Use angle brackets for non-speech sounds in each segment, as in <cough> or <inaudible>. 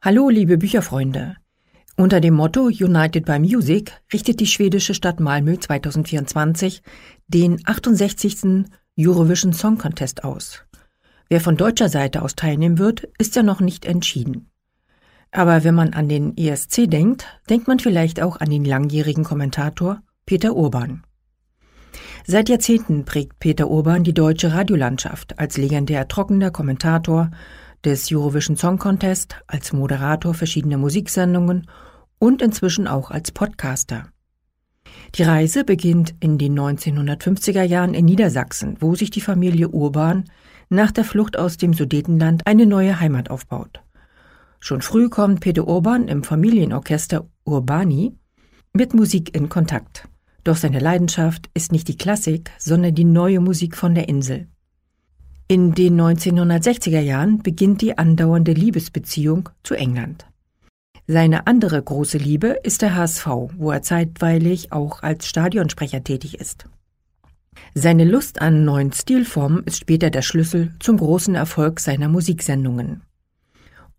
Hallo, liebe Bücherfreunde. Unter dem Motto United by Music richtet die schwedische Stadt Malmö 2024 den 68. Eurovision Song Contest aus. Wer von deutscher Seite aus teilnehmen wird, ist ja noch nicht entschieden. Aber wenn man an den ESC denkt, denkt man vielleicht auch an den langjährigen Kommentator Peter Urban. Seit Jahrzehnten prägt Peter Urban die deutsche Radiolandschaft als legendär trockener Kommentator, des Eurovision Song Contest, als Moderator verschiedener Musiksendungen und inzwischen auch als Podcaster. Die Reise beginnt in den 1950er Jahren in Niedersachsen, wo sich die Familie Urban nach der Flucht aus dem Sudetenland eine neue Heimat aufbaut. Schon früh kommt Peter Urban im Familienorchester Urbani mit Musik in Kontakt. Doch seine Leidenschaft ist nicht die Klassik, sondern die neue Musik von der Insel. In den 1960er Jahren beginnt die andauernde Liebesbeziehung zu England. Seine andere große Liebe ist der HSV, wo er zeitweilig auch als Stadionsprecher tätig ist. Seine Lust an neuen Stilformen ist später der Schlüssel zum großen Erfolg seiner Musiksendungen.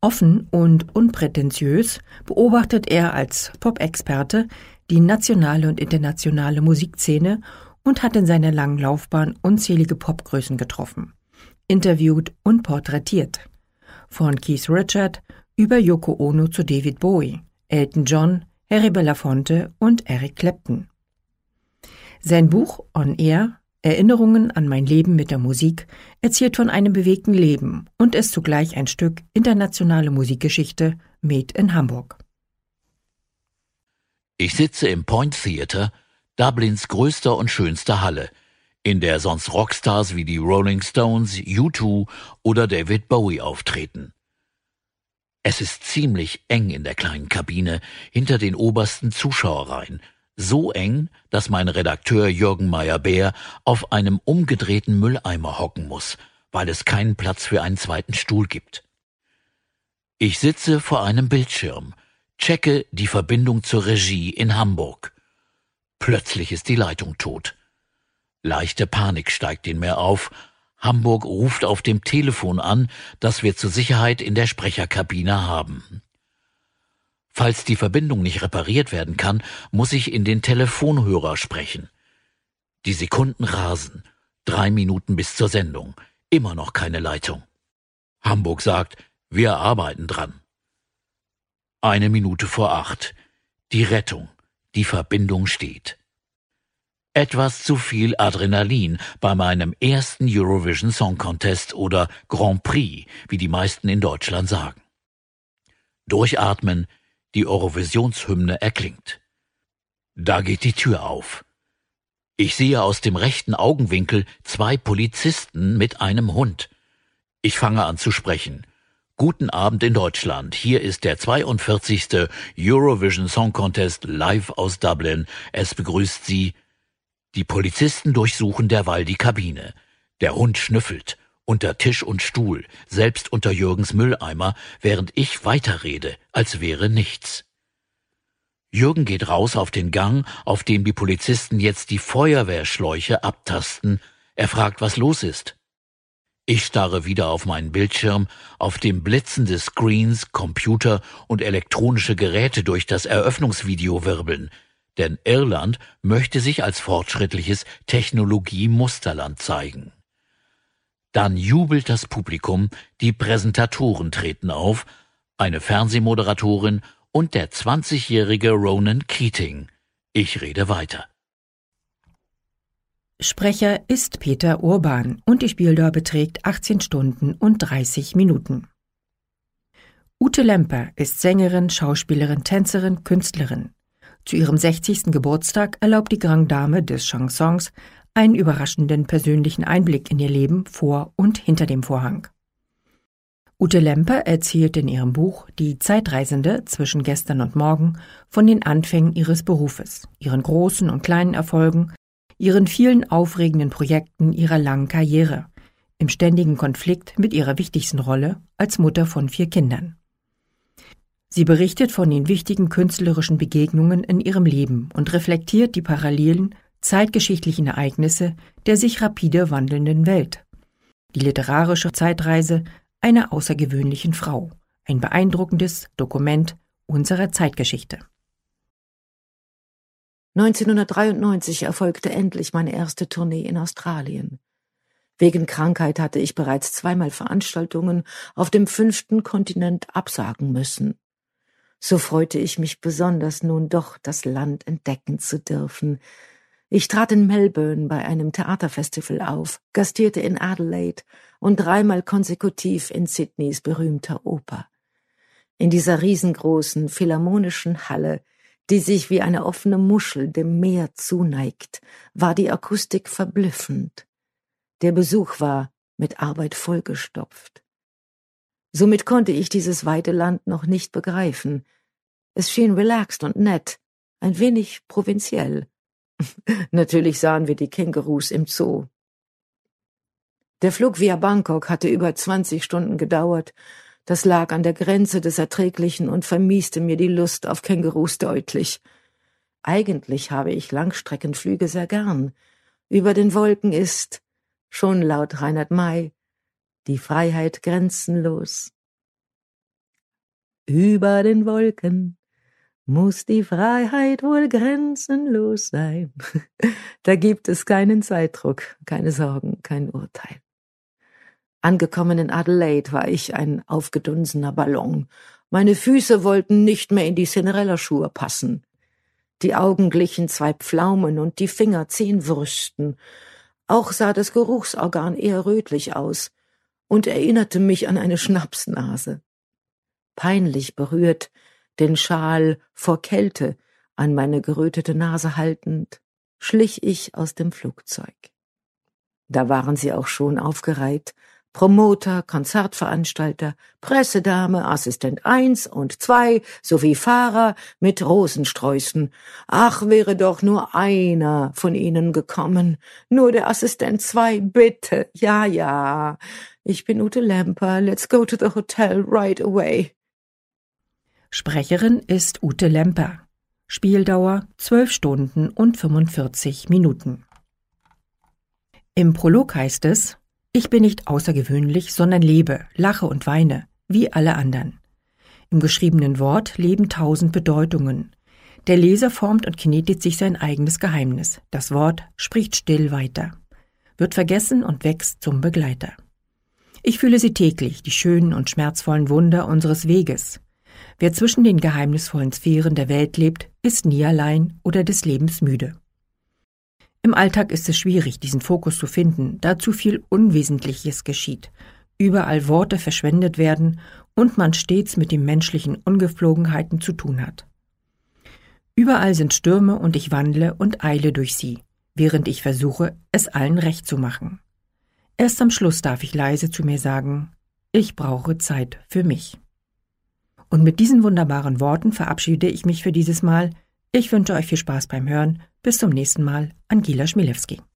Offen und unprätentiös beobachtet er als Pop-Experte die nationale und internationale Musikszene und hat in seiner langen Laufbahn unzählige Popgrößen getroffen interviewt und porträtiert. Von Keith Richard über Yoko Ono zu David Bowie, Elton John, Harry Belafonte und Eric Clapton. Sein Buch On Air Erinnerungen an mein Leben mit der Musik erzählt von einem bewegten Leben und ist zugleich ein Stück internationale Musikgeschichte made in Hamburg. Ich sitze im Point Theatre, Dublins größter und schönster Halle, in der sonst Rockstars wie die Rolling Stones, U2 oder David Bowie auftreten. Es ist ziemlich eng in der kleinen Kabine hinter den obersten Zuschauerreihen, so eng, dass mein Redakteur Jürgen Meyer-Beer auf einem umgedrehten Mülleimer hocken muss, weil es keinen Platz für einen zweiten Stuhl gibt. Ich sitze vor einem Bildschirm, checke die Verbindung zur Regie in Hamburg. Plötzlich ist die Leitung tot. Leichte Panik steigt in mir auf. Hamburg ruft auf dem Telefon an, das wir zur Sicherheit in der Sprecherkabine haben. Falls die Verbindung nicht repariert werden kann, muss ich in den Telefonhörer sprechen. Die Sekunden rasen. Drei Minuten bis zur Sendung. Immer noch keine Leitung. Hamburg sagt, wir arbeiten dran. Eine Minute vor acht. Die Rettung. Die Verbindung steht. Etwas zu viel Adrenalin bei meinem ersten Eurovision Song Contest oder Grand Prix, wie die meisten in Deutschland sagen. Durchatmen, die Eurovisionshymne erklingt. Da geht die Tür auf. Ich sehe aus dem rechten Augenwinkel zwei Polizisten mit einem Hund. Ich fange an zu sprechen. Guten Abend in Deutschland. Hier ist der 42. Eurovision Song Contest live aus Dublin. Es begrüßt Sie die Polizisten durchsuchen derweil die Kabine. Der Hund schnüffelt, unter Tisch und Stuhl, selbst unter Jürgens Mülleimer, während ich weiterrede, als wäre nichts. Jürgen geht raus auf den Gang, auf dem die Polizisten jetzt die Feuerwehrschläuche abtasten. Er fragt, was los ist. Ich starre wieder auf meinen Bildschirm, auf dem blitzende Screens, Computer und elektronische Geräte durch das Eröffnungsvideo wirbeln denn Irland möchte sich als fortschrittliches Technologie-Musterland zeigen. Dann jubelt das Publikum, die Präsentatoren treten auf, eine Fernsehmoderatorin und der 20-jährige Ronan Keating. Ich rede weiter. Sprecher ist Peter Urban und die Spieldauer beträgt 18 Stunden und 30 Minuten. Ute Lemper ist Sängerin, Schauspielerin, Tänzerin, Künstlerin. Zu ihrem 60. Geburtstag erlaubt die Grand Dame des Chansons einen überraschenden persönlichen Einblick in ihr Leben vor und hinter dem Vorhang. Ute Lemper erzählt in ihrem Buch Die Zeitreisende zwischen gestern und morgen von den Anfängen ihres Berufes, ihren großen und kleinen Erfolgen, ihren vielen aufregenden Projekten ihrer langen Karriere, im ständigen Konflikt mit ihrer wichtigsten Rolle als Mutter von vier Kindern. Sie berichtet von den wichtigen künstlerischen Begegnungen in ihrem Leben und reflektiert die parallelen zeitgeschichtlichen Ereignisse der sich rapide wandelnden Welt. Die literarische Zeitreise einer außergewöhnlichen Frau, ein beeindruckendes Dokument unserer Zeitgeschichte. 1993 erfolgte endlich meine erste Tournee in Australien. Wegen Krankheit hatte ich bereits zweimal Veranstaltungen auf dem fünften Kontinent absagen müssen. So freute ich mich besonders nun doch, das Land entdecken zu dürfen. Ich trat in Melbourne bei einem Theaterfestival auf, gastierte in Adelaide und dreimal konsekutiv in Sydneys berühmter Oper. In dieser riesengroßen philharmonischen Halle die sich wie eine offene Muschel dem Meer zuneigt, war die Akustik verblüffend. Der Besuch war mit Arbeit vollgestopft. Somit konnte ich dieses weite Land noch nicht begreifen. Es schien relaxed und nett, ein wenig provinziell. <laughs> Natürlich sahen wir die Kängurus im Zoo. Der Flug via Bangkok hatte über zwanzig Stunden gedauert das lag an der Grenze des Erträglichen und vermieste mir die Lust auf Kängurus deutlich. Eigentlich habe ich Langstreckenflüge sehr gern. Über den Wolken ist, schon laut Reinhard May, die Freiheit grenzenlos. Über den Wolken muss die Freiheit wohl grenzenlos sein. <laughs> da gibt es keinen Zeitdruck, keine Sorgen, kein Urteil. Angekommen in Adelaide war ich ein aufgedunsener Ballon. Meine Füße wollten nicht mehr in die Cinderella-Schuhe passen. Die Augen glichen zwei Pflaumen und die Finger zehn Würsten. Auch sah das Geruchsorgan eher rötlich aus und erinnerte mich an eine Schnapsnase. Peinlich berührt, den Schal vor Kälte an meine gerötete Nase haltend, schlich ich aus dem Flugzeug. Da waren sie auch schon aufgereiht, Promoter, Konzertveranstalter, Pressedame, Assistent eins und zwei sowie Fahrer mit Rosensträußen. Ach, wäre doch nur einer von ihnen gekommen. Nur der Assistent zwei, bitte. Ja, ja. Ich bin Ute Lemper. Let's go to the hotel right away. Sprecherin ist Ute Lemper. Spieldauer zwölf Stunden und 45 Minuten. Im Prolog heißt es, ich bin nicht außergewöhnlich, sondern lebe, lache und weine, wie alle anderen. Im geschriebenen Wort leben tausend Bedeutungen. Der Leser formt und knetet sich sein eigenes Geheimnis. Das Wort spricht still weiter, wird vergessen und wächst zum Begleiter. Ich fühle sie täglich, die schönen und schmerzvollen Wunder unseres Weges. Wer zwischen den geheimnisvollen Sphären der Welt lebt, ist nie allein oder des Lebens müde. Im Alltag ist es schwierig, diesen Fokus zu finden, da zu viel Unwesentliches geschieht, überall Worte verschwendet werden und man stets mit den menschlichen Ungeflogenheiten zu tun hat. Überall sind Stürme und ich wandle und eile durch sie, während ich versuche, es allen recht zu machen. Erst am Schluss darf ich leise zu mir sagen, ich brauche Zeit für mich. Und mit diesen wunderbaren Worten verabschiede ich mich für dieses Mal. Ich wünsche euch viel Spaß beim Hören bis zum nächsten Mal, Angela Schmilewski.